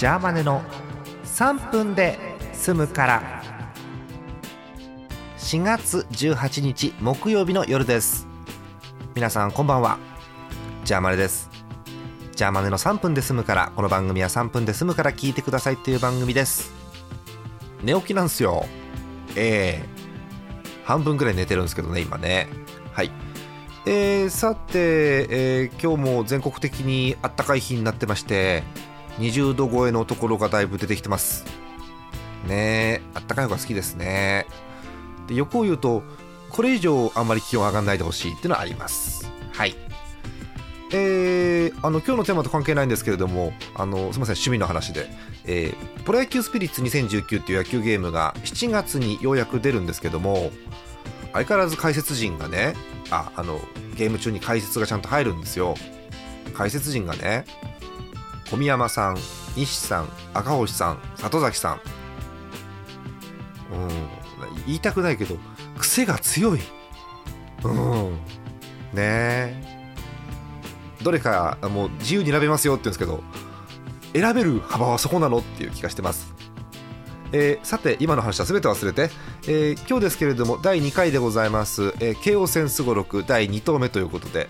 ジャーマネの3分で済むから。4月18日木曜日の夜です。皆さんこんばんは。ジャーマネです。ジャーマネの3分で済むから。この番組は3分で済むから聞いてくださいっていう番組です。寝起きなんですよ。ええ。半分ぐらい寝てるんですけどね今ね。はい。えー、さて、えー、今日も全国的にあったかい日になってまして20度超えのところがだいぶ出てきてます。ねえあったかい方が好きですね。で欲を言うとこれ以上あんまり気温上がらないでほしいっていうのはあります。はい。えー、あの今日のテーマと関係ないんですけれどもあのすみません趣味の話で、えー、プロ野球スピリッツ2019っていう野球ゲームが7月にようやく出るんですけども相変わらず解説陣がねああのゲーム中に解説がちゃんと入るんですよ。解説陣がね小宮山さん西さん赤星さん里崎さん。うん。言いたくないけど癖が強い。うん。ね。えどれかもう自由に選べますよって言うんですけど選べる幅はそこなのっていう気がしてます。えー、さて今の話は全て忘れて、えー、今日ですけれども第2回でございます、えー、京王線すごろく第2投目ということで、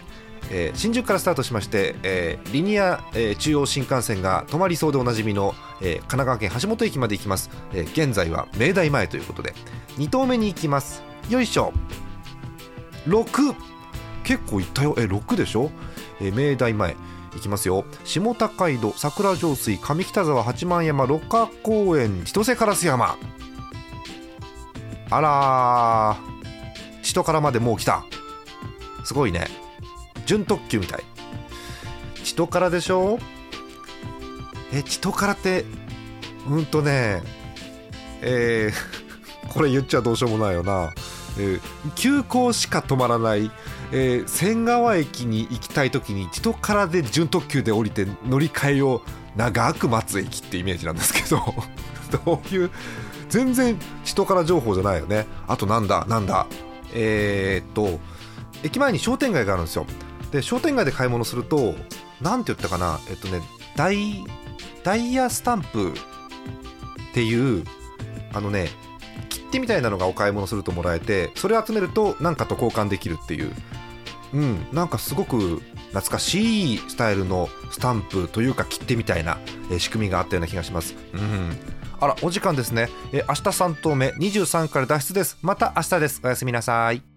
えー、新宿からスタートしまして、えー、リニア、えー、中央新幹線が止まりそうでおなじみの、えー、神奈川県橋本駅まで行きます、えー、現在は明大前ということで2投目に行きます。よいしょ。6結構行ったよ。え6でしょ、えー、明大前。いきますよ。下高井戸桜上水上北沢八幡山六花公園千歳烏山。あら千歳からまでもう来た。すごいね。準特急みたい。千歳からでしょ？え千歳からってうんとねえー、これ言っちゃどうしようもないよな、えー、急行しか止まらないえー、仙川駅に行きたい時に千歳からで準特急で降りて乗り換えを長く待つ駅ってイメージなんですけど どういう全然千歳から情報じゃないよね。あとなんだ？なんだ？えー、っと駅前に商店街があるんですよ。で商店街で買い物すると何て言ったかな？えっとねダイダイヤスタンプっていうあのね切手みたいなのがお買い物するともらえてそれを集めると何かと交換できるっていううん、なんかすごく懐かしいスタイルのスタンプというか切手みたいな、えー、仕組みがあったような気がします。うんあら、お時間ですね。えー、明日3投目、23から脱出です。また明日です。おやすみなさい。